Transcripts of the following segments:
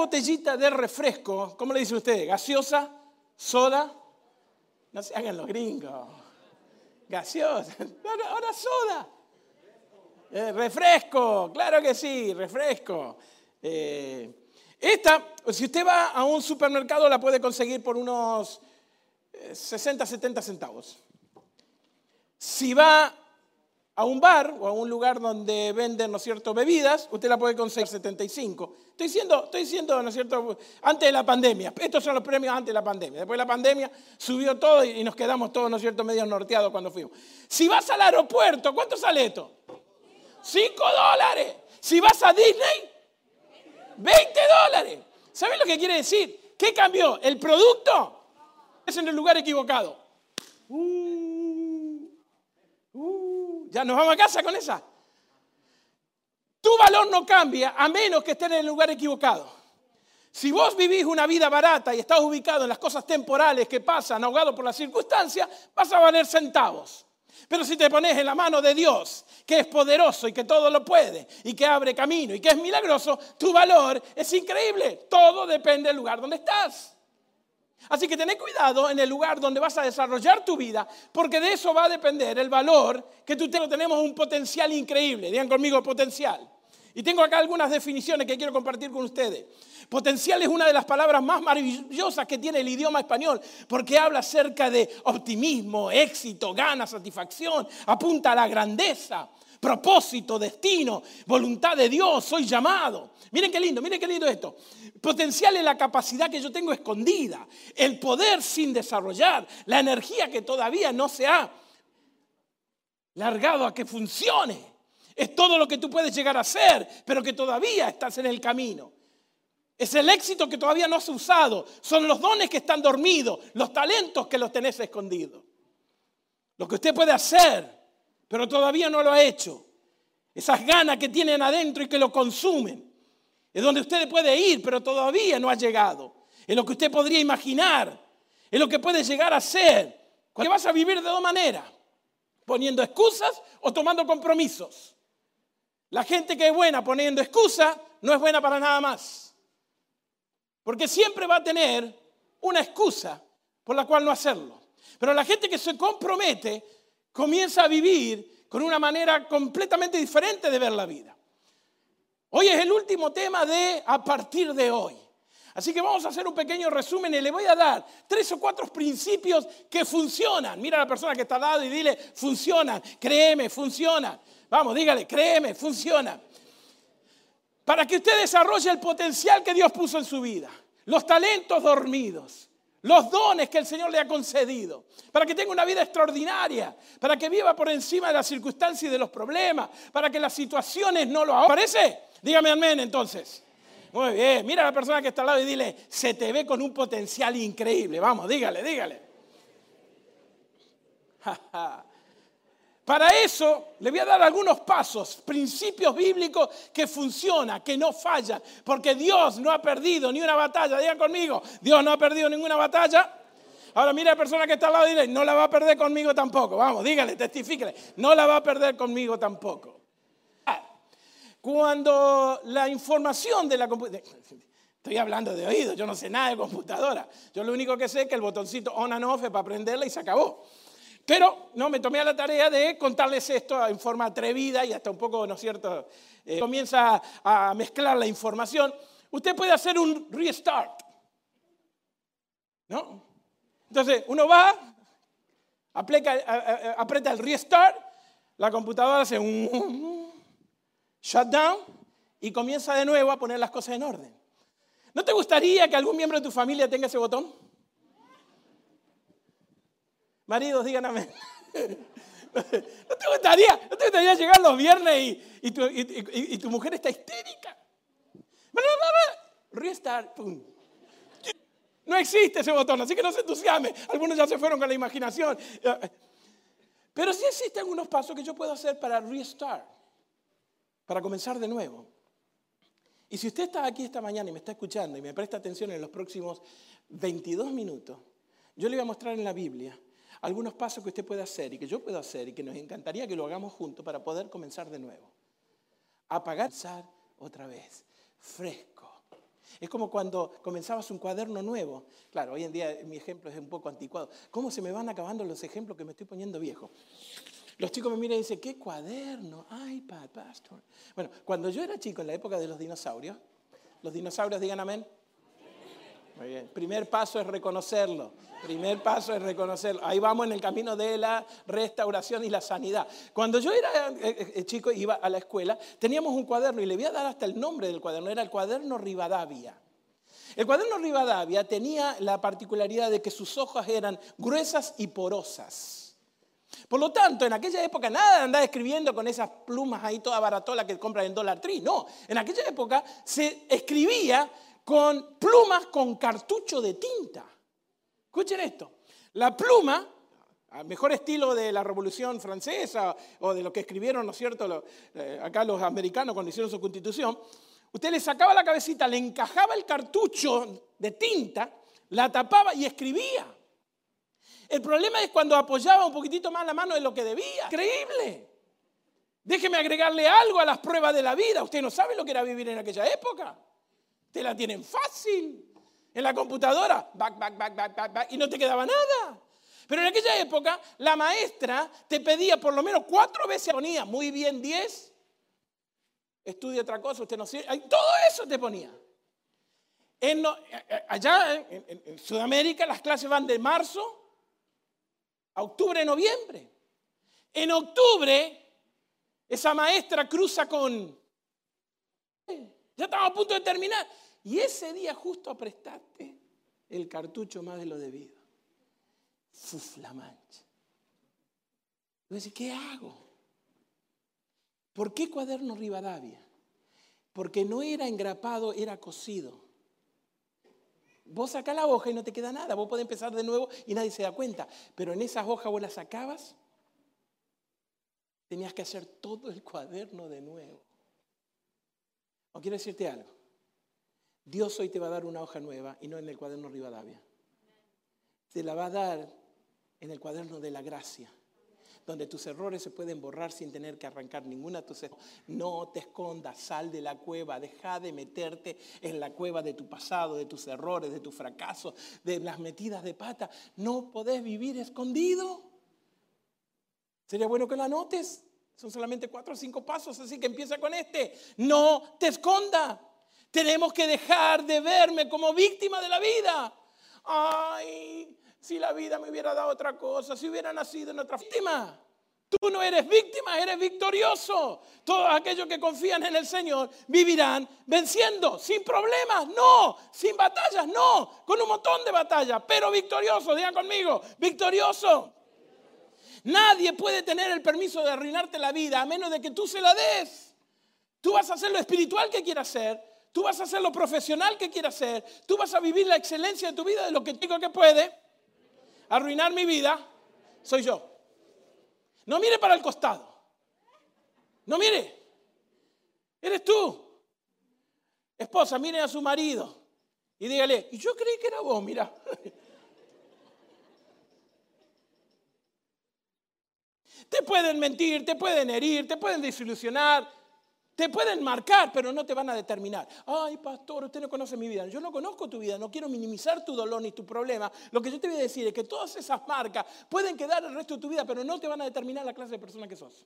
botellita de refresco, ¿cómo le dice usted? ¿Gaseosa? ¿Soda? No se hagan los gringos. Gaseosa. Ahora soda. Eh, refresco, claro que sí, refresco. Eh, esta, si usted va a un supermercado, la puede conseguir por unos 60, eh, 70 centavos. Si va a un bar o a un lugar donde venden, ¿no es cierto?, bebidas, usted la puede conseguir 75. Estoy diciendo, estoy diciendo, ¿no es cierto?, antes de la pandemia. Estos son los premios antes de la pandemia. Después de la pandemia subió todo y nos quedamos todos, ¿no es cierto?, medio norteados cuando fuimos. Si vas al aeropuerto, ¿cuánto sale esto? 5 dólares. Si vas a Disney, 20 dólares. ¿Saben lo que quiere decir? ¿Qué cambió? ¿El producto? Es en el lugar equivocado. Uh, ya nos vamos a casa con esa. Tu valor no cambia a menos que estés en el lugar equivocado. Si vos vivís una vida barata y estás ubicado en las cosas temporales que pasan, ahogado por las circunstancias, vas a valer centavos. Pero si te pones en la mano de Dios, que es poderoso y que todo lo puede, y que abre camino y que es milagroso, tu valor es increíble. Todo depende del lugar donde estás. Así que ten cuidado en el lugar donde vas a desarrollar tu vida, porque de eso va a depender el valor que tú tengas. Tenemos un potencial increíble. Digan conmigo potencial. Y tengo acá algunas definiciones que quiero compartir con ustedes. Potencial es una de las palabras más maravillosas que tiene el idioma español, porque habla acerca de optimismo, éxito, ganas, satisfacción, apunta a la grandeza, propósito, destino, voluntad de Dios, soy llamado. Miren qué lindo, miren qué lindo esto. Potencial es la capacidad que yo tengo escondida, el poder sin desarrollar, la energía que todavía no se ha largado a que funcione. Es todo lo que tú puedes llegar a ser, pero que todavía estás en el camino. Es el éxito que todavía no has usado. Son los dones que están dormidos, los talentos que los tenés escondidos. Lo que usted puede hacer, pero todavía no lo ha hecho. Esas ganas que tienen adentro y que lo consumen. Es donde usted puede ir, pero todavía no ha llegado. Es lo que usted podría imaginar. Es lo que puede llegar a ser. Que vas a vivir de dos maneras. Poniendo excusas o tomando compromisos. La gente que es buena poniendo excusa no es buena para nada más. Porque siempre va a tener una excusa por la cual no hacerlo. Pero la gente que se compromete comienza a vivir con una manera completamente diferente de ver la vida. Hoy es el último tema de a partir de hoy. Así que vamos a hacer un pequeño resumen y le voy a dar tres o cuatro principios que funcionan. Mira a la persona que está al lado y dile, funcionan, créeme, funcionan. Vamos, dígale, créeme, funciona para que usted desarrolle el potencial que Dios puso en su vida, los talentos dormidos, los dones que el Señor le ha concedido, para que tenga una vida extraordinaria, para que viva por encima de las circunstancias y de los problemas, para que las situaciones no lo. ¿Parece? Dígame amén entonces. Muy bien, mira a la persona que está al lado y dile, se te ve con un potencial increíble. Vamos, dígale, dígale. Para eso le voy a dar algunos pasos, principios bíblicos que funcionan, que no fallan, porque Dios no ha perdido ni una batalla. Digan conmigo, Dios no ha perdido ninguna batalla. Ahora mira a la persona que está al lado y dile, no la va a perder conmigo tampoco. Vamos, dígale, testifíquele, no la va a perder conmigo tampoco. Ah, cuando la información de la computadora... Estoy hablando de oído, yo no sé nada de computadora. Yo lo único que sé es que el botoncito on and off es para prenderla y se acabó. Pero no, me tomé a la tarea de contarles esto en forma atrevida y hasta un poco, ¿no es cierto? Eh, comienza a mezclar la información. Usted puede hacer un restart. ¿No? Entonces, uno va, aprieta el restart, la computadora hace un shutdown y comienza de nuevo a poner las cosas en orden. ¿No te gustaría que algún miembro de tu familia tenga ese botón? Maridos, digan amén. ¿No te gustaría, no te gustaría llegar los viernes y, tu, mujer está histérica? Restart, pum. No existe ese botón, así que no se entusiasme. Algunos ya se fueron con la imaginación. Pero sí existen algunos pasos que yo puedo hacer para restart, para comenzar de nuevo. Y si usted está aquí esta mañana y me está escuchando y me presta atención en los próximos 22 minutos, yo le voy a mostrar en la Biblia algunos pasos que usted puede hacer y que yo puedo hacer y que nos encantaría que lo hagamos juntos para poder comenzar de nuevo. Apagar otra vez, fresco. Es como cuando comenzabas un cuaderno nuevo. Claro, hoy en día mi ejemplo es un poco anticuado. ¿Cómo se me van acabando los ejemplos que me estoy poniendo viejo? Los chicos me miran y dicen, ¿qué cuaderno? iPad, pastor. Bueno, cuando yo era chico, en la época de los dinosaurios, los dinosaurios digan amén. Primer paso es reconocerlo. Primer paso es reconocerlo. Ahí vamos en el camino de la restauración y la sanidad. Cuando yo era eh, eh, eh, chico, iba a la escuela, teníamos un cuaderno y le voy a dar hasta el nombre del cuaderno. Era el cuaderno Rivadavia. El cuaderno Rivadavia tenía la particularidad de que sus hojas eran gruesas y porosas. Por lo tanto, en aquella época nada de andar escribiendo con esas plumas ahí toda baratola que compran en Dollar Tree. No, en aquella época se escribía con plumas con cartucho de tinta. Escuchen esto. La pluma, mejor estilo de la Revolución Francesa o de lo que escribieron, ¿no es cierto?, eh, acá los americanos cuando hicieron su constitución, usted le sacaba la cabecita, le encajaba el cartucho de tinta, la tapaba y escribía. El problema es cuando apoyaba un poquitito más la mano de lo que debía. Increíble. Déjeme agregarle algo a las pruebas de la vida. Usted no sabe lo que era vivir en aquella época. Te la tienen fácil. En la computadora, back, back, back, back, back, back, y no te quedaba nada. Pero en aquella época, la maestra te pedía por lo menos cuatro veces, ponía muy bien diez, estudia otra cosa, usted no sirve, todo eso te ponía. Eh, eh, allá en Sudamérica las clases van de marzo a octubre, noviembre. En octubre, esa maestra cruza con... Ya estamos a punto de terminar. Y ese día justo prestaste el cartucho más de lo debido. Uf, la mancha. Decir, ¿qué hago? ¿Por qué cuaderno Rivadavia? Porque no era engrapado, era cosido. Vos sacás la hoja y no te queda nada. Vos podés empezar de nuevo y nadie se da cuenta. Pero en esas hojas vos las sacabas, tenías que hacer todo el cuaderno de nuevo. ¿O quiero decirte algo? Dios hoy te va a dar una hoja nueva y no en el cuaderno Rivadavia. Te la va a dar en el cuaderno de la gracia, donde tus errores se pueden borrar sin tener que arrancar ninguna de tus. No te escondas, sal de la cueva, deja de meterte en la cueva de tu pasado, de tus errores, de tus fracasos, de las metidas de pata. No podés vivir escondido. Sería bueno que lo anotes. Son solamente cuatro o cinco pasos, así que empieza con este. No te esconda. Tenemos que dejar de verme como víctima de la vida. Ay, si la vida me hubiera dado otra cosa, si hubiera nacido en otra víctima. Tú no eres víctima, eres victorioso. Todos aquellos que confían en el Señor vivirán venciendo, sin problemas, no, sin batallas, no, con un montón de batallas, pero victorioso, digan conmigo, victorioso. Nadie puede tener el permiso de arruinarte la vida a menos de que tú se la des. Tú vas a hacer lo espiritual que quieras hacer, Tú vas a hacer lo profesional que quieras hacer. Tú vas a vivir la excelencia de tu vida de lo que digo que puede. Arruinar mi vida soy yo. No mire para el costado. No mire. Eres tú. Esposa, mire a su marido y dígale, yo creí que era vos, mira. Te pueden mentir, te pueden herir, te pueden desilusionar, te pueden marcar, pero no te van a determinar. Ay, pastor, usted no conoce mi vida. Yo no conozco tu vida, no quiero minimizar tu dolor ni tu problema. Lo que yo te voy a decir es que todas esas marcas pueden quedar el resto de tu vida, pero no te van a determinar la clase de persona que sos.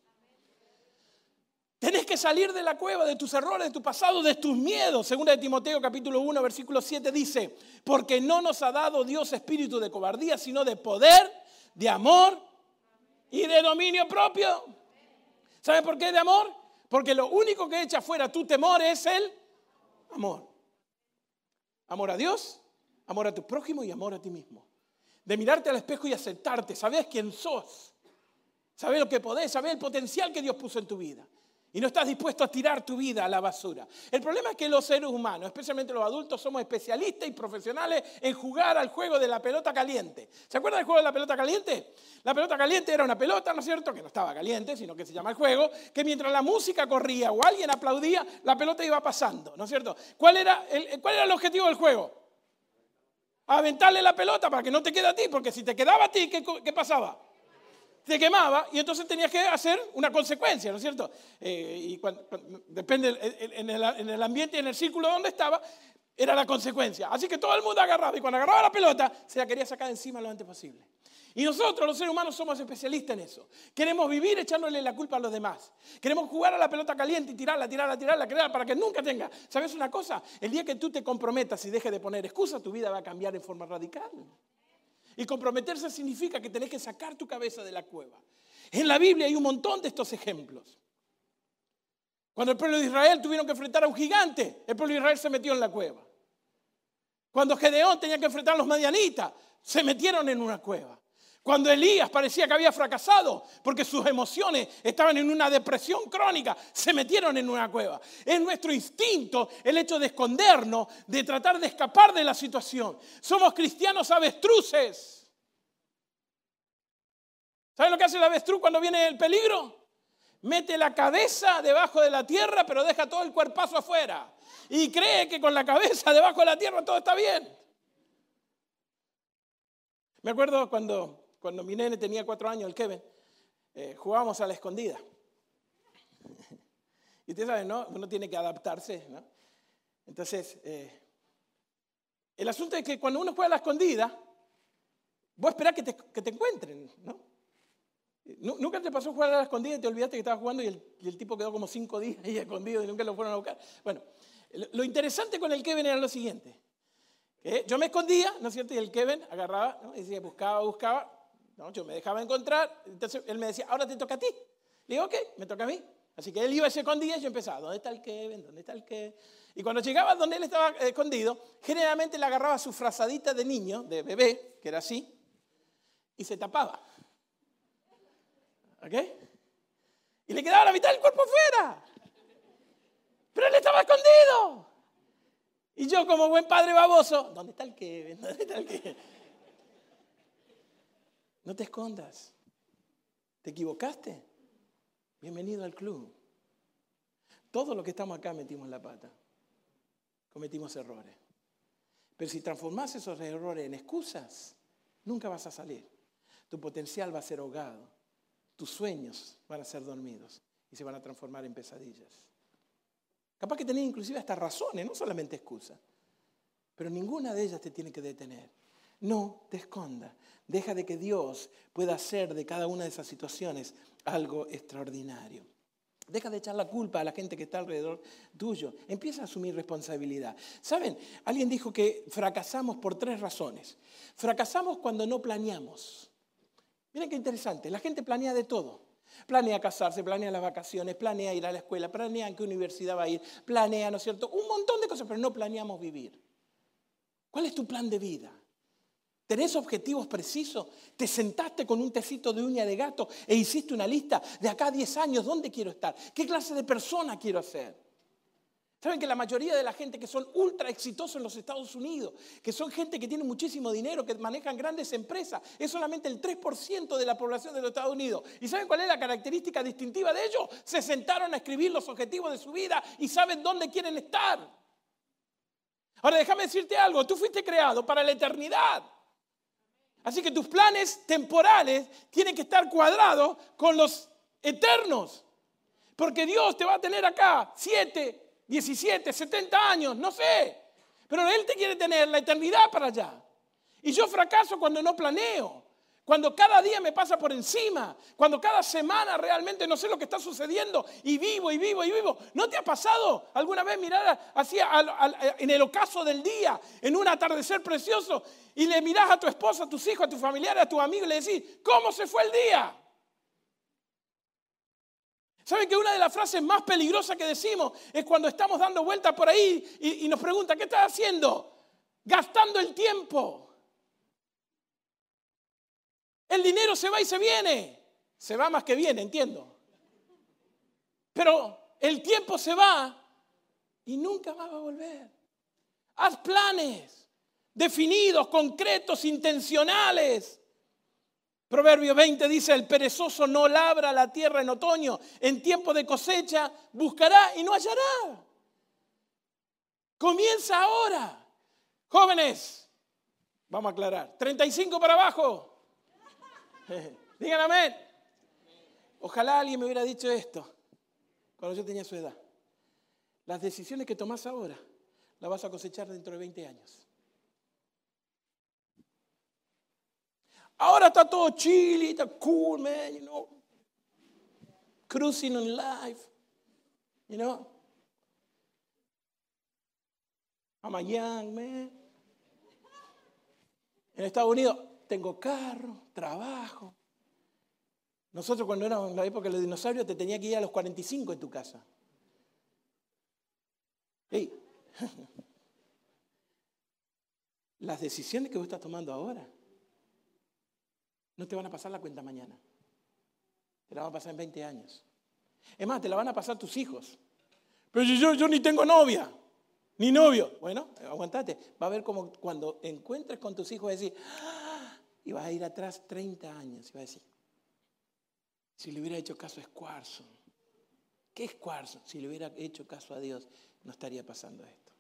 Tenés que salir de la cueva, de tus errores, de tu pasado, de tus miedos. Segunda de Timoteo capítulo 1, versículo 7 dice, porque no nos ha dado Dios espíritu de cobardía, sino de poder, de amor y de dominio propio. ¿Sabe por qué de amor? Porque lo único que echa fuera tu temor es el amor. Amor a Dios, amor a tu prójimo y amor a ti mismo. De mirarte al espejo y aceptarte. Sabes quién sos. Sabes lo que podés. Sabes el potencial que Dios puso en tu vida y no estás dispuesto a tirar tu vida a la basura. El problema es que los seres humanos, especialmente los adultos, somos especialistas y profesionales en jugar al juego de la pelota caliente. ¿Se acuerdan del juego de la pelota caliente? La pelota caliente era una pelota, ¿no es cierto? Que no estaba caliente, sino que se llama el juego, que mientras la música corría o alguien aplaudía, la pelota iba pasando, ¿no es cierto? ¿Cuál era el, cuál era el objetivo del juego? Aventarle la pelota para que no te quede a ti, porque si te quedaba a ti, ¿qué, qué pasaba? Te quemaba y entonces tenías que hacer una consecuencia, ¿no es cierto? Eh, y depende en el, ambiente y en el círculo donde estaba, Era la consecuencia. Así que todo el mundo agarraba y cuando agarraba la pelota se la quería sacar encima lo antes posible. Y nosotros, los seres humanos, somos especialistas en eso. Queremos vivir echándole la culpa a los demás. Queremos jugar a la pelota caliente y tirarla, tirarla, tirarla, tirarla para que nunca tenga. ¿Sabes una cosa? El día que tú te comprometas y dejes de poner excusas, tu vida va a cambiar en forma radical. Y comprometerse significa que tenés que sacar tu cabeza de la cueva. En la Biblia hay un montón de estos ejemplos. Cuando el pueblo de Israel tuvieron que enfrentar a un gigante, el pueblo de Israel se metió en la cueva. Cuando Gedeón tenía que enfrentar a los madianitas, se metieron en una cueva. Cuando Elías parecía que había fracasado porque sus emociones estaban en una depresión crónica, se metieron en una cueva. Es nuestro instinto el hecho de escondernos, de tratar de escapar de la situación. Somos cristianos avestruces. ¿Saben lo que hace el avestruz cuando viene el peligro? Mete la cabeza debajo de la tierra, pero deja todo el cuerpazo afuera. Y cree que con la cabeza debajo de la tierra todo está bien. Me acuerdo cuando cuando mi nene tenía cuatro años, el Kevin, eh, jugábamos a la escondida. y usted sabe, ¿no? Uno tiene que adaptarse, ¿no? Entonces, eh, el asunto es que cuando uno juega a la escondida, vos esperás que te, que te encuentren, ¿no? ¿Nunca te pasó jugar a la escondida y te olvidaste que estabas jugando y el, tipo quedó como cinco días ahí escondido y nunca lo fueron a buscar? Bueno, lo interesante con el Kevin era lo siguiente. yo me escondía, ¿no es cierto? Y el Kevin agarraba, decía, buscaba, buscaba, no, yo me dejaba encontrar, entonces él me decía, ahora te toca a ti. Le digo, ok, me toca a mí. Así que él iba ese escondido y yo empezaba, ¿dónde está el Kevin? ¿Dónde está el Kevin? Y cuando llegaba donde él estaba escondido, generalmente le agarraba su frazadita de niño, de bebé, que era así, y se tapaba. ¿Ok? Y le quedaba la mitad del cuerpo fuera. Pero él estaba escondido. Y yo, como buen padre baboso, ¿dónde está el Kevin? ¿Dónde está el Kevin? No te escondas. ¿Te equivocaste? Bienvenido al club. Todo lo que estamos acá metimos la pata. Cometimos errores. Pero si transformas esos errores en excusas, nunca vas a salir. Tu potencial va a ser ahogado. Tus sueños van a ser dormidos y se van a transformar en pesadillas. Capaz que tenés inclusive hasta razones, no solamente excusas. Pero ninguna de ellas te tiene que detener. No te esconda. Deja de que Dios pueda hacer de cada una de esas situaciones algo extraordinario. Deja de echar la culpa a la gente que está alrededor tuyo. Empieza a asumir responsabilidad. ¿Saben? Alguien dijo que fracasamos por tres razones. Fracasamos cuando no planeamos. Miren qué interesante. La gente planea de todo. Planea casarse, planea las vacaciones, planea ir a la escuela, planea en qué universidad va a ir, planea, ¿no es cierto? Un montón de cosas, pero no planeamos vivir. ¿Cuál es tu plan de vida? ¿Tenés objetivos precisos? ¿Te sentaste con un tecito de uña de gato e hiciste una lista de acá a 10 años dónde quiero estar? ¿Qué clase de persona quiero ser? Saben que la mayoría de la gente que son ultra exitosos en los Estados Unidos, que son gente que tiene muchísimo dinero, que manejan grandes empresas, es solamente el 3% de la población de los Estados Unidos. ¿Y saben cuál es la característica distintiva de ellos? Se sentaron a escribir los objetivos de su vida y saben dónde quieren estar. Ahora déjame decirte algo, tú fuiste creado para la eternidad. Así que tus planes temporales tienen que estar cuadrados con los eternos. Porque Dios te va a tener acá 7, 17, 70 años, no sé. Pero Él te quiere tener la eternidad para allá. Y yo fracaso cuando no planeo. Cuando cada día me pasa por encima, cuando cada semana realmente no sé lo que está sucediendo y vivo y vivo y vivo. ¿No te ha pasado alguna vez mirar así en el ocaso del día, en un atardecer precioso, y le miras a tu esposa, a tus hijos, a tus familiares, a tus amigos y le decís, ¿cómo se fue el día? ¿Saben que una de las frases más peligrosas que decimos es cuando estamos dando vueltas por ahí y, y nos pregunta, ¿qué estás haciendo? Gastando el tiempo. El dinero se va y se viene. Se va más que viene, entiendo. Pero el tiempo se va y nunca va a volver. Haz planes definidos, concretos, intencionales. Proverbio 20 dice, el perezoso no labra la tierra en otoño, en tiempo de cosecha buscará y no hallará. Comienza ahora. Jóvenes, vamos a aclarar, 35 para abajo. Digan amén. Ojalá alguien me hubiera dicho esto cuando yo tenía su edad. Las decisiones que tomas ahora la vas a cosechar dentro de 20 años. Ahora está todo chile, está cool, man, you know. Cruising on life, you know. I'm a young man. En Estados Unidos tengo carro, trabajo. Nosotros cuando éramos en la época de los dinosaurios te tenía que ir a los 45 en tu casa. Hey. Las decisiones que vos estás tomando ahora no te van a pasar la cuenta mañana. Te la van a pasar en 20 años. Es más, te la van a pasar tus hijos. Pero yo, yo ni tengo novia, ni novio. Bueno, aguantate. Va a ver como cuando encuentres con tus hijos, decir, ¡Ah! Y vas a ir atrás 30 años. Y vas a decir, si le hubiera hecho caso a Squarson, ¿qué es Squarson? Si le hubiera hecho caso a Dios, no estaría pasando esto.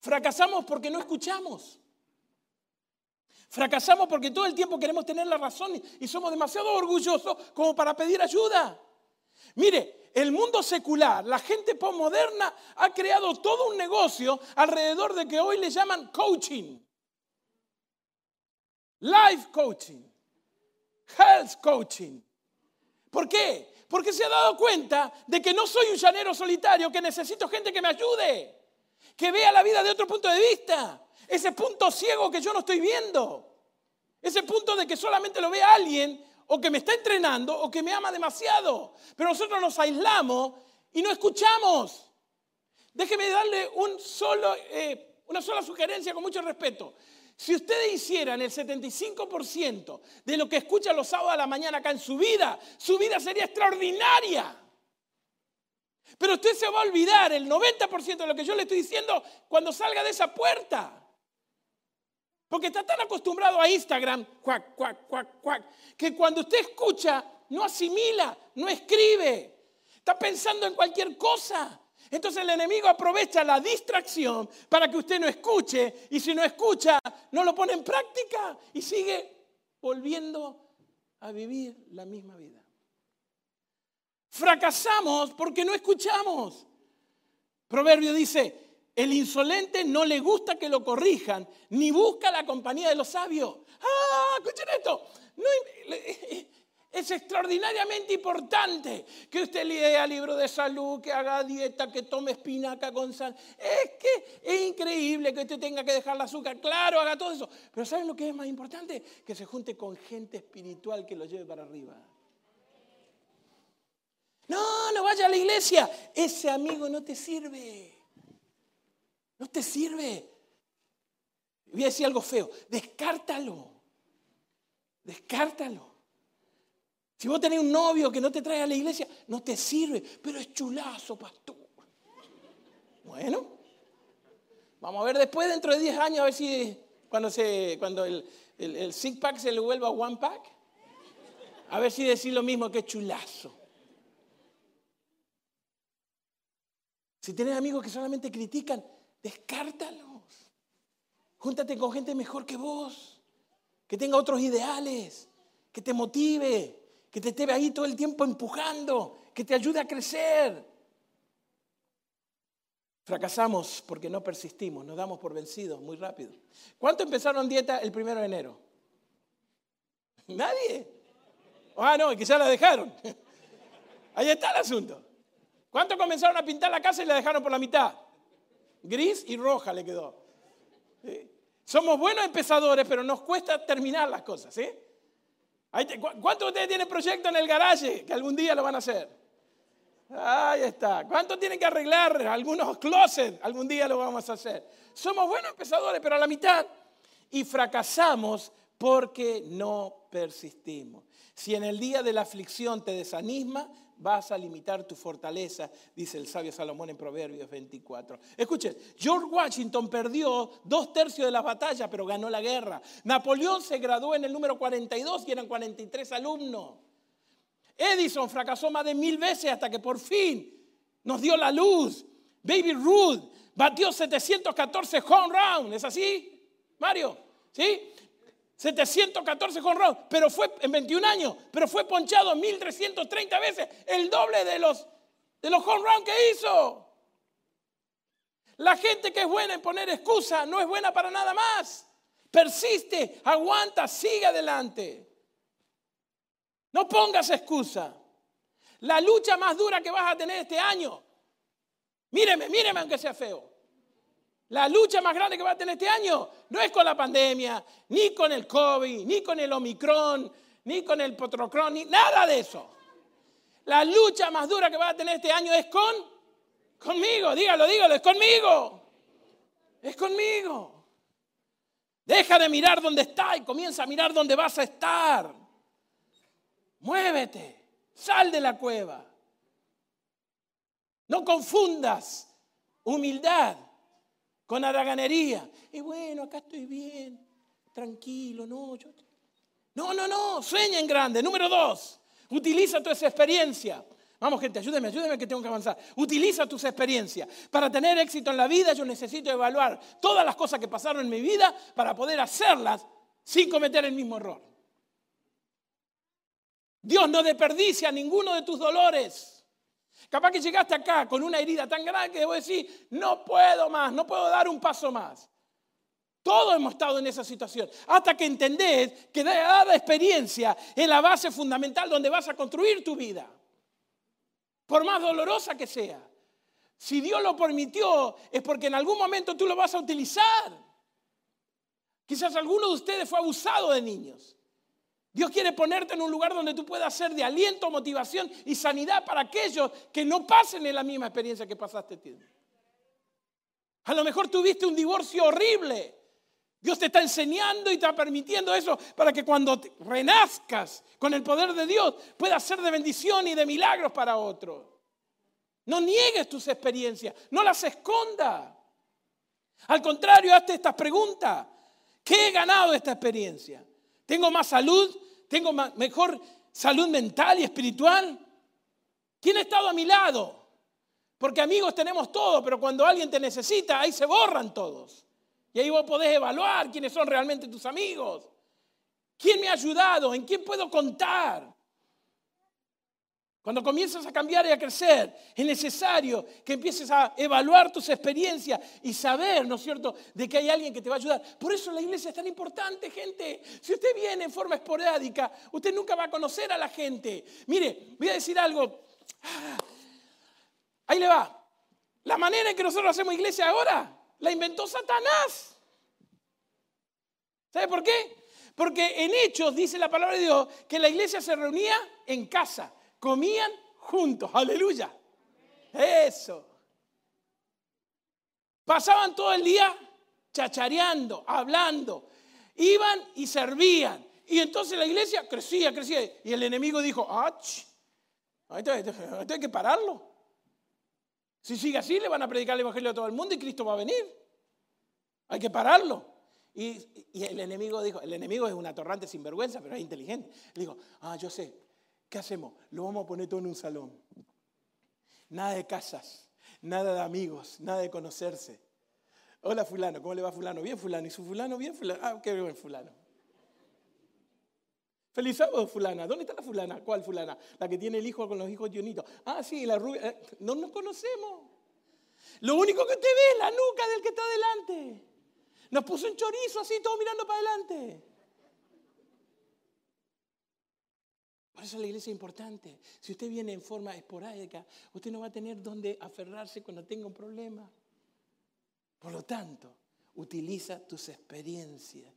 Fracasamos porque no escuchamos. Fracasamos porque todo el tiempo queremos tener la razón y somos demasiado orgullosos como para pedir ayuda. Mire, el mundo secular, la gente postmoderna ha creado todo un negocio alrededor de que hoy le llaman coaching. Life coaching. Health coaching. ¿Por qué? Porque se ha dado cuenta de que no soy un llanero solitario, que necesito gente que me ayude que vea la vida de otro punto de vista. Ese punto ciego que yo no estoy viendo. Ese punto de que solamente lo ve alguien o que me está entrenando o que me ama demasiado. Pero nosotros nos aislamos y no escuchamos. Déjeme darle eh, una sola sugerencia con mucho respeto. Si ustedes hicieran el 75% de lo que escuchan los sábados a la mañana acá en su vida, su vida sería extraordinaria. Pero usted se va a olvidar el 90% de lo que yo le estoy diciendo cuando salga de esa puerta. Porque está tan acostumbrado a Instagram, cuac, cuac, cuac, cuac, que cuando usted escucha, no asimila, no escribe. Está pensando en cualquier cosa. Entonces el enemigo aprovecha la distracción para que usted no escuche y si no escucha, no lo pone en práctica y sigue volviendo a vivir la misma vida. Fracasamos porque no escuchamos. Proverbio dice, el insolente no le gusta que lo corrijan, ni busca la compañía de los sabios. Ah, escuchen esto. es extraordinariamente importante que usted lea libro de salud, que haga dieta, que tome espinaca con sal. Es que es increíble que usted tenga que dejar el azúcar. Claro, haga todo eso. Pero ¿saben lo que es más importante? Que se junte con gente espiritual que lo lleve para arriba. No, no vaya a la iglesia. Ese amigo no te sirve. No te sirve. Voy a decir algo feo. Descártalo. Descártalo. Si vos tenés un novio que no te trae a la iglesia, no te sirve, pero es chulazo, pastor. Bueno, vamos a ver después, dentro de 10 años, a ver si cuando, se, cuando el, el, six pack se le vuelva one pack, a ver si decir lo mismo que chulazo. Si tienes amigos que solamente critican, descártalos. Júntate con gente mejor que vos, que tenga otros ideales, que te motive, que te esté ahí todo el tiempo empujando, que te ayude a crecer. Fracasamos porque no persistimos, nos damos por vencidos muy rápido. ¿Cuánto empezaron dieta el primero de enero? Nadie. Ah, no, ya la dejaron. Ahí está el asunto. ¿Cuántos comenzaron a pintar la casa y la dejaron por la mitad? Gris y roja le quedó. Somos buenos empezadores, pero nos cuesta terminar las cosas. ¿sí? ¿Cuántos de ustedes tienen proyectos en el garaje que algún día lo van a hacer? Ahí está. ¿Cuántos tienen que arreglar algunos closets? Algún día lo vamos a hacer. Somos buenos empezadores, pero a la mitad. Y fracasamos porque no persistimos. Si en el día de la aflicción te desanima, vas a limitar tu fortaleza, dice el sabio Salomón en Proverbios 24. Escuchen, George Washington perdió dos tercios de las batallas, pero ganó la guerra. Napoleón se graduó en el número 42 y eran 43 alumnos. Edison fracasó más de mil veces hasta que por fin nos dio la luz. Baby Ruth batió 714 home run, ¿es así, Mario? ¿Sí? 714 jonrones, pero fue en 21 años, pero fue ponchado 1330 veces, el doble de los de los home run que hizo. La gente que es buena en poner excusa no es buena para nada más. Persiste, aguanta, sigue adelante. No pongas excusa. La lucha más dura que vas a tener este año, míreme, míreme aunque sea feo. La lucha más grande que vas a tener este año no es con la pandemia, ni con el COVID, ni con el Omicron, ni con el Potrocron, ni nada de eso. La lucha más dura que vas a tener este año es con conmigo, dígalo, dígalo, es conmigo. Es conmigo. Deja de mirar dónde está y comienza a mirar dónde vas a estar. Muévete, sal de la cueva. No confundas humildad con haraganería. Y bueno, acá estoy bien, tranquilo, no, yo... No, no, no, sueña en grande. Número dos, utiliza esa experiencia. Vamos, gente, ayúdeme, ayúdeme que tengo que avanzar. Utiliza tus experiencias. Para tener éxito en la vida, yo necesito evaluar todas las cosas que pasaron en mi vida para poder hacerlas sin cometer el mismo error. Dios no desperdicia ninguno de tus dolores. Capaz que llegaste acá con una herida tan grande que debo decir, no puedo más, no puedo dar un paso más. Todos hemos estado en esa situación. Hasta que entendés que dada experiencia es la base fundamental donde vas a construir tu vida. Por más dolorosa que sea. Si Dios lo permitió, es porque en algún momento tú lo vas a utilizar. Quizás alguno de ustedes fue abusado de niños. Dios quiere ponerte en un lugar donde tú puedas ser de aliento, motivación y sanidad para aquellos que no pasen en la misma experiencia que pasaste tú. A lo mejor tuviste un divorcio horrible. Dios te está enseñando y te está permitiendo eso para que cuando renazcas con el poder de Dios puedas ser de bendición y de milagros para otros. No niegues tus experiencias, no las escondas. Al contrario, hazte estas preguntas. ¿Qué he ganado de esta experiencia? ¿Tengo más salud? Tengo mejor salud mental y espiritual? ¿Quién ha estado a mi lado? Porque amigos tenemos todos, pero cuando alguien te necesita, ahí se borran todos. Y ahí vos podés evaluar quiénes son realmente tus amigos. ¿Quién me ha ayudado? ¿En quién puedo contar? Cuando comienzas a cambiar y a crecer, es necesario que empieces a evaluar tus experiencias y saber, ¿no es cierto?, de que hay alguien que te va a ayudar. Por eso la iglesia es tan importante, gente. Si usted viene en forma esporádica, usted nunca va a conocer a la gente. Mire, voy a decir algo. Ah, ahí le va. La manera en que nosotros hacemos iglesia ahora la inventó Satanás. ¿Sabe por qué? Porque en Hechos dice la palabra de Dios que la iglesia se reunía en casa comían juntos, aleluya. Eso. Pasaban todo el día chachareando, hablando. Iban y servían. Y entonces la iglesia crecía, crecía. Y el enemigo dijo, ¡ach! Esto hay que pararlo. Si sigue así, le van a predicar el evangelio a todo el mundo y Cristo va a venir. Hay que pararlo. Y, y el enemigo dijo, el enemigo es un atorrante sinvergüenza, pero es inteligente. Le dijo, ah, yo sé, ¿Qué hacemos? Lo vamos a poner todo en un salón. Nada de casas, nada de amigos, nada de conocerse. Hola fulano, ¿cómo le va fulano? Bien fulano. ¿Y su fulano? Bien fulano. Ah, qué bien fulano. Feliz sábado, fulana. ¿Dónde está la fulana? ¿Cuál fulana? La que tiene el hijo con los hijos Dionito. Ah, sí, la rubia. Eh, no nos conocemos. Lo único que te ve es la nuca del que está delante. Nos puso un chorizo así, todo mirando para adelante. Por eso la iglesia es importante. Si usted viene en forma esporádica, usted no va a tener dónde aferrarse cuando tenga un problema. Por lo tanto, utiliza tus experiencias.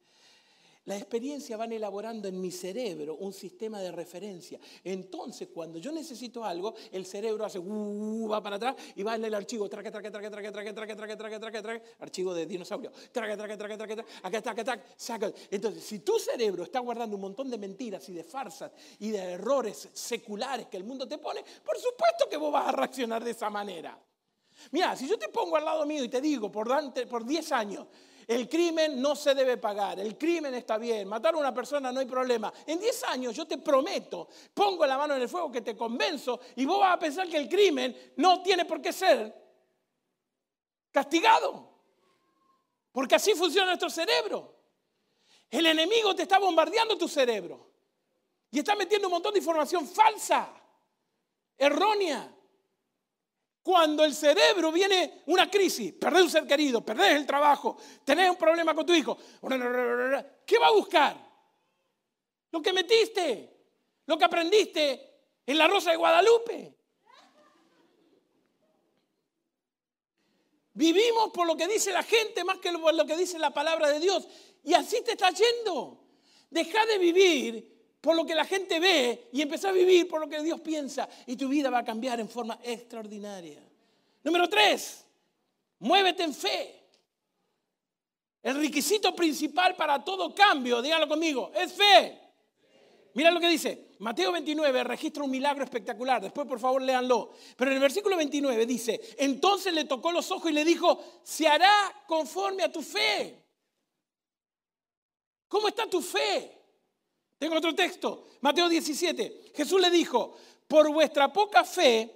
La experiencia van elaborando en mi cerebro un sistema de referencia. Entonces, cuando yo necesito algo, el cerebro hace uh, va para atrás y va en el archivo, traque, traque, traque, traque, traque, traque, traque, traque, traque, traque, archivo de dinosaurio, traque, traque, traque, traque, traque, acá está, acá está, saca. Entonces, si tu cerebro está guardando un montón de mentiras y de farsas y de errores seculares que el mundo te pone, por supuesto que vos vas a reaccionar de esa manera. Mira, si yo te pongo al lado mío y te digo por, por 10 años, el crimen no se debe pagar, el crimen está bien, matar a una persona no hay problema. En 10 años yo te prometo, pongo la mano en el fuego que te convenzo y vos vas a pensar que el crimen no tiene por qué ser castigado. Porque así funciona nuestro cerebro. El enemigo te está bombardeando tu cerebro y está metiendo un montón de información falsa, errónea. Cuando el cerebro viene una crisis, perdés un ser querido, perdés el trabajo, tenés un problema con tu hijo, ¿qué va a buscar? Lo que metiste, lo que aprendiste en la Rosa de Guadalupe. Vivimos por lo que dice la gente más que por lo que dice la palabra de Dios. Y así te está yendo. Deja de vivir por lo que la gente ve y empezá a vivir por lo que Dios piensa. Y tu vida va a cambiar en forma extraordinaria. Número tres, muévete en fe. El requisito principal para todo cambio, díganlo conmigo, es fe. Mira lo que dice. Mateo 29 registra un milagro espectacular. Después, por favor, léanlo. Pero en el versículo 29 dice, entonces le tocó los ojos y le dijo, se hará conforme a tu fe. ¿Cómo está tu fe? Tengo otro texto. Mateo 17. Jesús le dijo, por vuestra poca fe,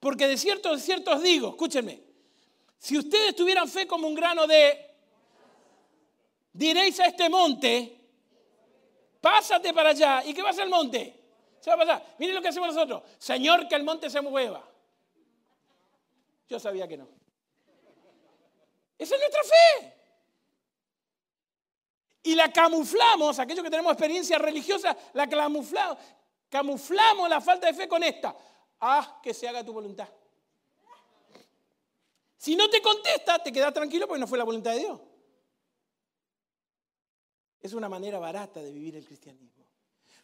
porque de cierto, de cierto os digo, escúchenme, si ustedes tuvieran fe como un grano de, diréis a este monte, pásate para allá. ¿Y qué va a hacer el monte? Se va a pasar. Miren lo que hacemos nosotros. Señor, que el monte se mueva. Yo sabía que no. Esa es nuestra fe. Y la camuflamos, aquellos que tenemos experiencia religiosa, la camuflamos, camuflamos la falta de fe con esta. Haz que se haga tu voluntad. Si no te contesta, te quedas tranquilo porque no fue la voluntad de Dios. Es una manera barata de vivir el cristianismo.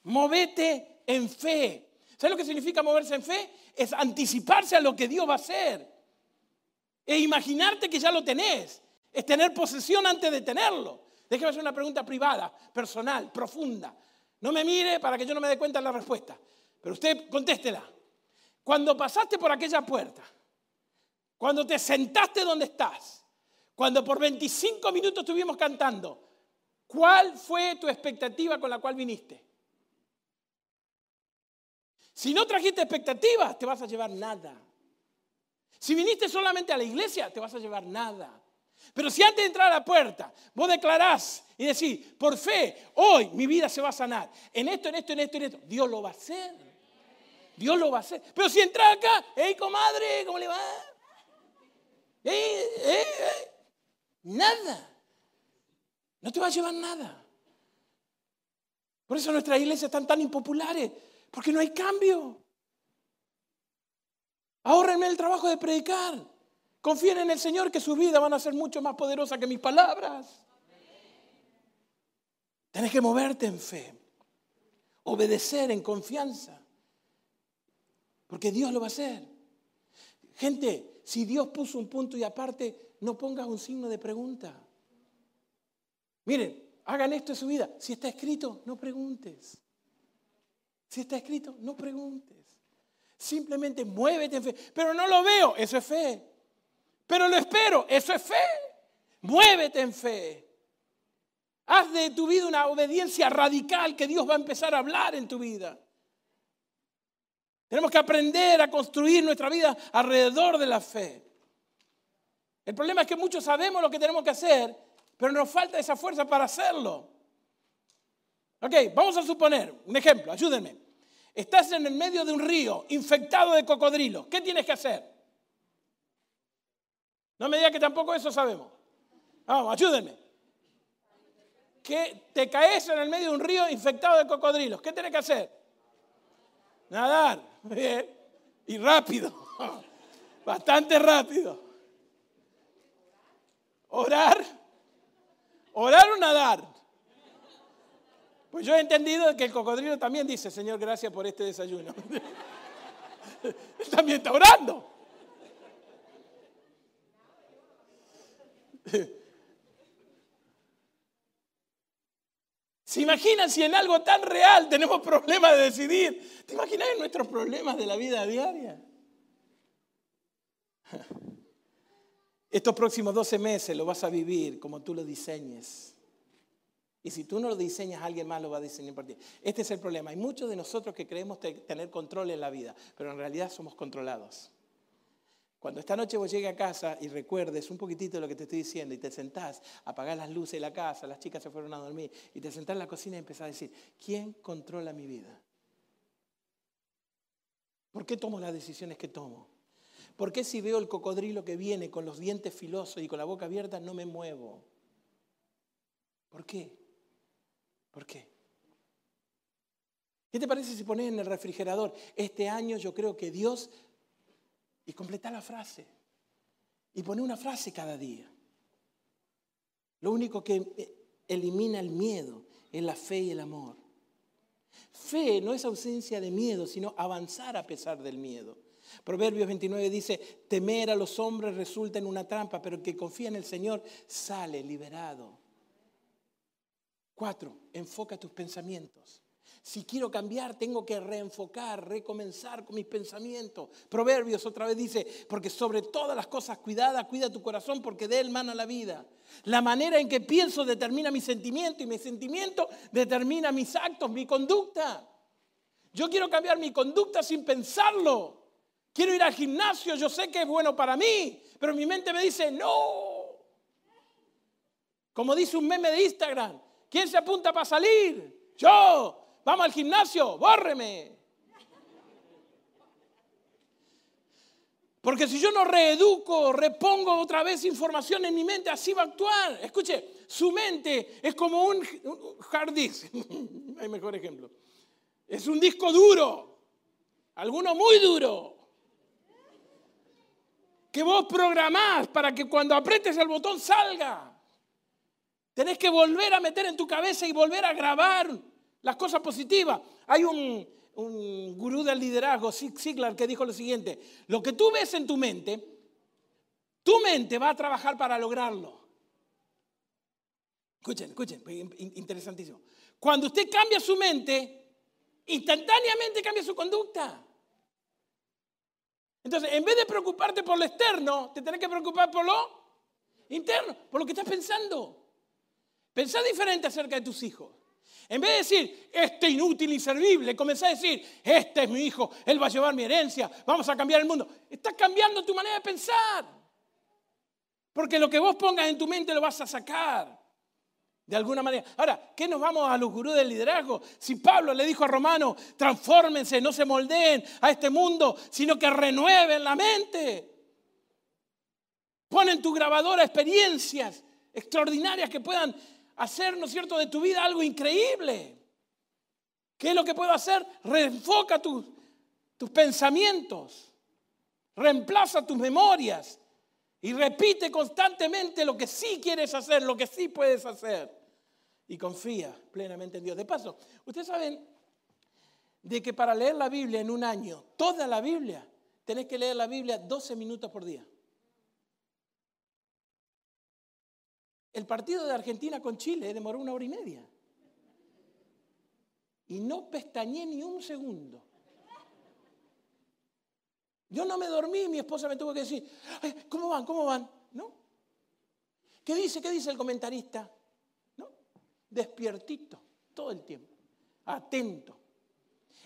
Movete en fe. ¿Sabes lo que significa moverse en fe? Es anticiparse a lo que Dios va a hacer. Es imaginarte que ya lo tenés. Es tener posesión antes de tenerlo. Déjeme hacer una pregunta privada, personal, profunda. No me mire para que yo no me dé cuenta de la respuesta. Pero usted contéstela. Cuando pasaste por aquella puerta, cuando te sentaste donde estás, cuando por 25 minutos estuvimos cantando, ¿Cuál fue tu expectativa con la cual viniste? Si no trajiste expectativas, te vas a llevar nada. Si viniste solamente a la iglesia, te vas a llevar nada. Pero si antes de entrar a la puerta, vos declarás y decís, por fe, hoy mi vida se va a sanar. En esto, en esto, en esto, en esto. Dios lo va a hacer. Dios lo va a hacer. Pero si entras acá, hey comadre, ¿cómo le va? Nada no te va a llevar nada. Por eso nuestras iglesias están tan impopulares, porque no hay cambio. Ahórrenme el trabajo de predicar. Confíen en el Señor que sus vidas van a ser mucho más poderosas que mis palabras. Tienes que moverte en fe, obedecer en confianza, porque Dios lo va a hacer. Gente, si Dios puso un punto y aparte, no pongas un signo de pregunta. Miren, hagan esto en su vida. Si está escrito, no preguntes. Si está escrito, no preguntes. Simplemente muévete en fe. Pero no lo veo, eso es fe. Pero lo espero, eso es fe. Muévete en fe. Haz de tu vida una obediencia radical que Dios va a empezar a hablar en tu vida. Tenemos que aprender a construir nuestra vida alrededor de la fe. El problema es que muchos sabemos lo que tenemos que hacer, pero nos falta esa fuerza para hacerlo. Ok, vamos a suponer, un ejemplo, ayúdenme. Estás en el medio de un río infectado de cocodrilos. ¿Qué tienes que hacer? No me diga que tampoco eso sabemos. Vamos, ayúdenme. Que te caes en el medio de un río infectado de cocodrilos. ¿Qué tienes que hacer? Nadar. Bien. Y rápido. Bastante rápido. Orar ¿Orar o nadar? Pues yo he entendido que el cocodrilo también dice, Señor, gracias por este desayuno. También está orando. ¿Se imaginan si en algo tan real tenemos problemas de decidir? ¿Te imaginas nuestros problemas de la vida diaria? Estos próximos 12 meses lo vas a vivir como tú lo diseñes. Y si tú no lo diseñas, alguien más lo va a diseñar por ti. Este es el problema. Hay muchos de nosotros que creemos tener control en la vida, pero en realidad somos controlados. Cuando esta noche vos llegues a casa y recuerdes un poquitito de lo que te estoy diciendo y te sentás, apagás las luces de la casa, las chicas se fueron a dormir y te sentás en la cocina y empezás a decir, ¿quién controla mi vida? ¿Por qué tomo las decisiones que tomo? ¿Por qué si veo el cocodrilo que viene con los dientes filosos y con la boca abierta no me muevo? ¿Por qué? ¿Por qué? ¿Qué te parece si pones en el refrigerador, este año yo creo que Dios, y completa la frase, y pone una frase cada día? Lo único que elimina el miedo es la fe y el amor. Fe no es ausencia de miedo, sino avanzar a pesar del miedo. Proverbios 29 dice, temer a los hombres resulta en una trampa, pero el que confía en el Señor sale liberado. Cuatro, enfoca tus pensamientos. Si quiero cambiar, tengo que reenfocar, recomenzar con mis pensamientos. Proverbios otra vez dice, porque sobre todas las cosas cuidadas, cuida tu corazón porque de él mana la vida. La manera en que pienso determina mi sentimiento y mi sentimiento determina mis actos, mi conducta. Yo quiero cambiar mi conducta sin pensarlo. Quiero ir al gimnasio, yo sé que es bueno para mí, pero mi mente me dice, no. Como dice un meme de Instagram, ¿quién se apunta para salir? Yo. Vamos al gimnasio, bórreme. Porque si yo no reeduco, repongo otra vez información en mi mente, así va a actuar. Escuche, su mente es como un, hard disk. Hay mejor ejemplo. Es un disco duro, alguno muy duro, que vos programás para que cuando apretes el botón salga. Tenés que volver a meter en tu cabeza y volver a grabar las cosas positivas. Hay un, un gurú del liderazgo, Zig Ziglar, que dijo lo siguiente, lo que tú ves en tu mente, tu mente va a trabajar para lograrlo. Escuchen, escuchen, interesantísimo. Cuando usted cambia su mente, instantáneamente cambia su conducta. Entonces, en vez de preocuparte por lo externo, te tenés que preocupar por lo interno, por lo que estás pensando. Pensá diferente acerca de tus hijos. En vez de decir, este inútil, inservible, comencé a decir, este es mi hijo, él va a llevar mi herencia, vamos a cambiar el mundo. Estás cambiando tu manera de pensar. Porque lo que vos pongas en tu mente lo vas a sacar. De alguna manera. Ahora, ¿qué nos vamos a los gurús del liderazgo? Si Pablo le dijo a Romano, transfórmense, no se moldeen a este mundo, sino que renueven la mente. Ponen tu grabadora experiencias extraordinarias que puedan hacer, ¿no es cierto?, de tu vida algo increíble. ¿Qué es lo que puedo hacer? Reenfoca tus, tus pensamientos, reemplaza tus memorias y repite constantemente lo que sí quieres hacer, lo que sí puedes hacer. Y confía plenamente en Dios. De paso, ustedes saben de que para leer la Biblia en un año, toda la Biblia, tenés que leer la Biblia 12 minutos por día. El partido de Argentina con Chile demoró una hora y media. Y no pestañé ni un segundo. Yo no me dormí, mi esposa me tuvo que decir, ¿cómo van? ¿Cómo van? ¿No? ¿Qué dice? ¿Qué dice el comentarista? ¿No? Despiertito, todo el tiempo, atento.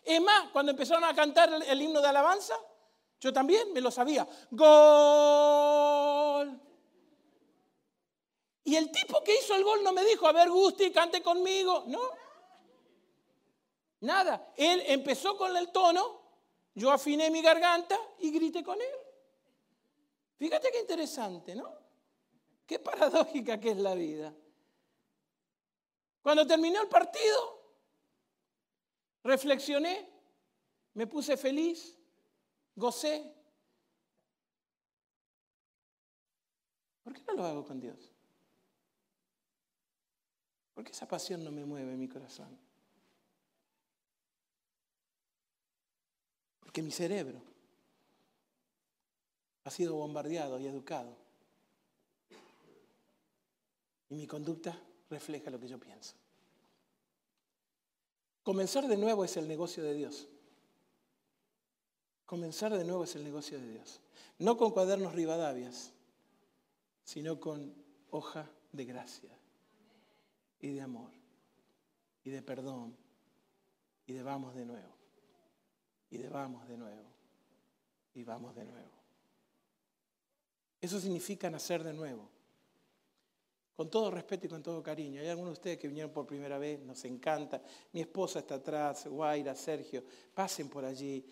Es más, cuando empezaron a cantar el himno de alabanza, yo también me lo sabía. Gol. Y el tipo que hizo el gol no me dijo, a ver, Gusti, cante conmigo. No. Nada. Él empezó con el tono, yo afiné mi garganta y grité con él. Fíjate qué interesante, ¿no? Qué paradójica que es la vida. Cuando terminó el partido, reflexioné, me puse feliz, gocé. ¿Por qué no lo hago con Dios? ¿Por qué esa pasión no me mueve mi corazón? Porque mi cerebro ha sido bombardeado y educado. Y mi conducta refleja lo que yo pienso. Comenzar de nuevo es el negocio de Dios. Comenzar de nuevo es el negocio de Dios. No con cuadernos ribadavias, sino con hoja de gracia y de amor y de perdón y de vamos de nuevo y de vamos de nuevo y vamos de nuevo. Eso significa nacer de nuevo. Con todo respeto y con todo cariño. Hay algunos de ustedes que vinieron por primera vez, nos encanta. Mi esposa está atrás, Guaira, Sergio. Pasen por allí,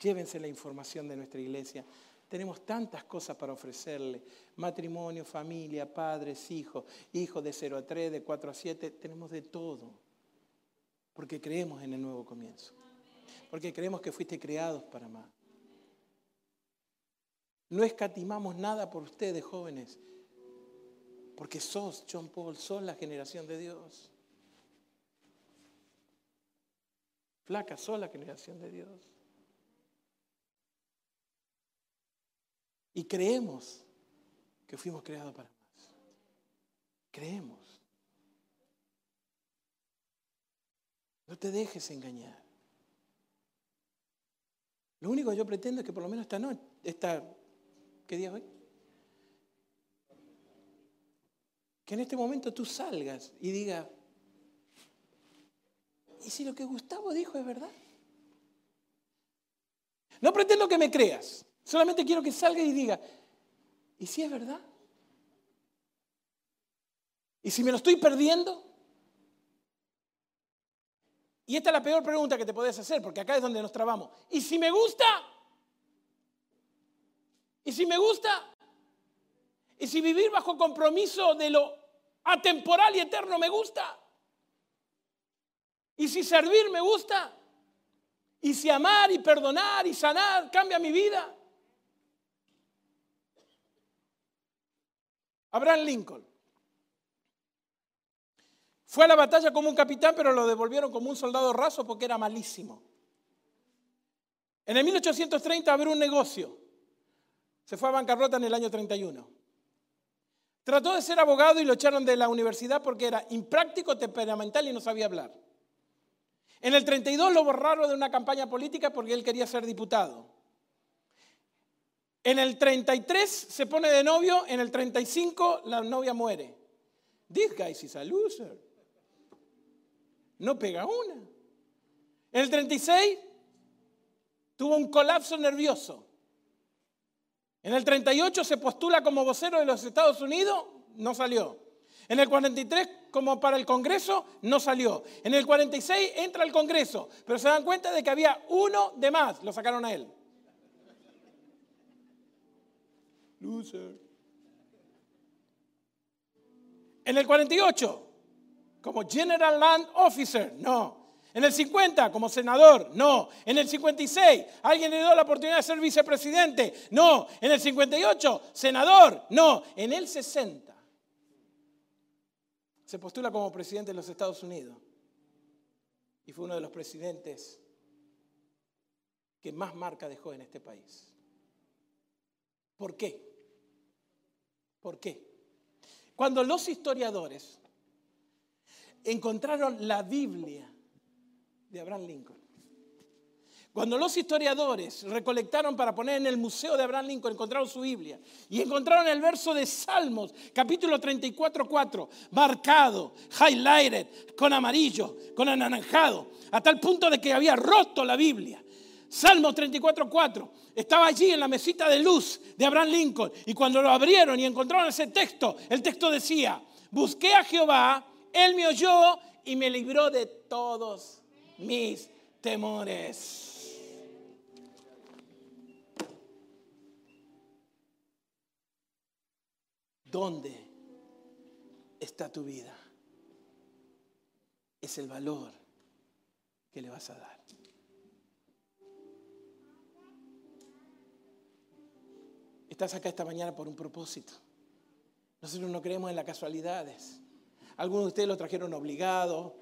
llévense la información de nuestra iglesia. Tenemos tantas cosas para ofrecerle. Matrimonio, familia, padres, hijos, hijos de 0 a 3, de 4 a 7. Tenemos de todo. Porque creemos en el nuevo comienzo. Porque creemos que fuiste creados para más. No escatimamos nada por ustedes, jóvenes. Porque sos, John Paul, sos la generación de Dios. Flaca, sos la generación de Dios. Y creemos que fuimos creados para más. Creemos. No te dejes engañar. Lo único que yo pretendo es que por lo menos esta noche, esta, ¿qué día hoy? Que en este momento tú salgas y digas, ¿y si lo que Gustavo dijo es verdad? No pretendo que me creas. Solamente quiero que salga y diga, ¿y si es verdad? ¿Y si me lo estoy perdiendo? Y esta es la peor pregunta que te puedes hacer, porque acá es donde nos trabamos. ¿Y si me gusta? ¿Y si me gusta? ¿Y si vivir bajo compromiso de lo atemporal y eterno me gusta? ¿Y si servir me gusta? ¿Y si amar y perdonar y sanar cambia mi vida? Abraham Lincoln. Fue a la batalla como un capitán, pero lo devolvieron como un soldado raso porque era malísimo. En el 1830 abrió un negocio. Se fue a bancarrota en el año 31. Trató de ser abogado y lo echaron de la universidad porque era impráctico, temperamental y no sabía hablar. En el 32 lo borraron de una campaña política porque él quería ser diputado. En el 33 se pone de novio, en el 35 la novia muere. This guy is a loser. No pega una. En el 36 tuvo un colapso nervioso. En el 38 se postula como vocero de los Estados Unidos, no salió. En el 43 como para el Congreso, no salió. En el 46 entra al Congreso, pero se dan cuenta de que había uno de más, lo sacaron a él. Loser. En el 48, como General Land Officer, no. En el 50, como senador, no. En el 56, alguien le dio la oportunidad de ser vicepresidente, no. En el 58, senador, no. En el 60, se postula como presidente de los Estados Unidos y fue uno de los presidentes que más marca dejó en este país. ¿Por qué? ¿Por qué? Cuando los historiadores encontraron la Biblia de Abraham Lincoln, cuando los historiadores recolectaron para poner en el museo de Abraham Lincoln, encontraron su Biblia y encontraron el verso de Salmos, capítulo 34, 4, marcado, highlighted, con amarillo, con anaranjado, a tal punto de que había roto la Biblia. Salmos 34, 4. Estaba allí en la mesita de luz de Abraham Lincoln y cuando lo abrieron y encontraron ese texto, el texto decía, busqué a Jehová, él me oyó y me libró de todos mis temores. ¿Dónde está tu vida? Es el valor que le vas a dar. Estás acá esta mañana por un propósito. Nosotros no creemos en las casualidades. Algunos de ustedes lo trajeron obligado,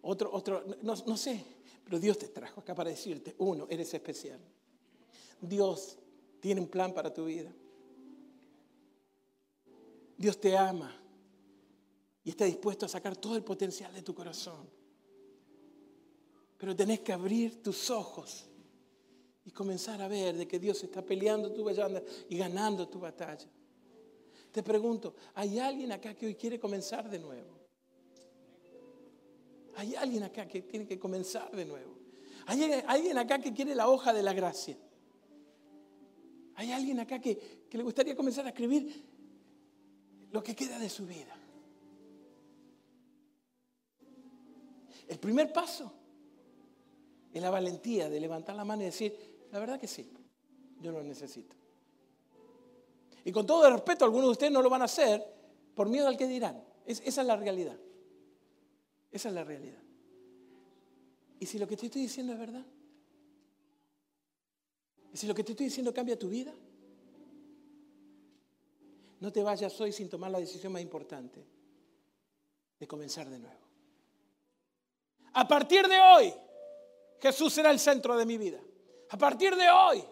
otro, otro, no, no sé, pero Dios te trajo acá para decirte, uno, eres especial. Dios tiene un plan para tu vida. Dios te ama y está dispuesto a sacar todo el potencial de tu corazón. Pero tenés que abrir tus ojos y comenzar a ver de que Dios está peleando tu batalla y ganando tu batalla. Te pregunto, ¿hay alguien acá que hoy quiere comenzar de nuevo? ¿Hay alguien acá que tiene que comenzar de nuevo? ¿Hay alguien acá que quiere la hoja de la gracia? ¿Hay alguien acá que, que le gustaría comenzar a escribir lo que queda de su vida. El primer paso es la valentía de levantar la mano y decir, la verdad que sí, yo lo necesito. Y con todo el respeto, algunos de ustedes no lo van a hacer por miedo al que dirán. esa es la realidad. Esa es la realidad. ¿Y si lo que te estoy diciendo es verdad? ¿Y si lo que te estoy diciendo cambia tu vida? No te vayas hoy sin tomar la decisión más importante de comenzar de nuevo. A partir de hoy, Jesús será el centro de mi vida. A partir de hoy,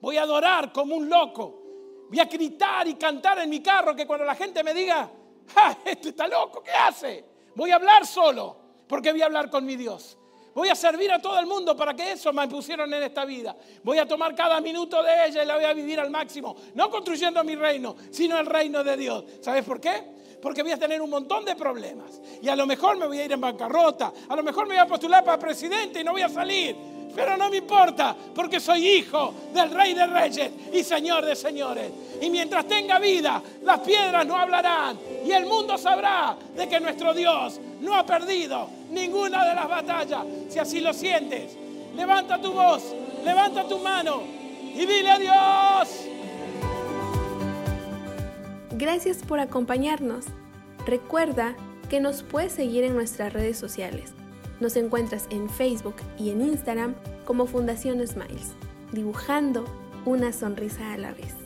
voy a adorar como un loco. Voy a gritar y cantar en mi carro que cuando la gente me diga, ¡Ja, este está loco! ¿Qué hace? Voy a hablar solo, porque voy a hablar con mi Dios. Voy a servir a todo el mundo para que eso me pusieron en esta vida. Voy a tomar cada minuto de ella y la voy a vivir al máximo. No construyendo mi reino, sino el reino de Dios. ¿Sabes por qué? Porque voy a tener un montón de problemas. Y a lo mejor me voy a ir en bancarrota. A lo mejor me voy a postular para presidente y no voy a salir. Pero no me importa, porque soy hijo del Rey de Reyes y Señor de Señores. Y mientras tenga vida, las piedras no hablarán. Y el mundo sabrá de que nuestro Dios no ha perdido ninguna de las batallas. Si así lo sientes, levanta tu voz, levanta tu mano y dile a Dios. Gracias por acompañarnos. Recuerda que nos puedes seguir en nuestras redes sociales. Nos encuentras en Facebook y en Instagram como Fundación Smiles, dibujando una sonrisa a la vez.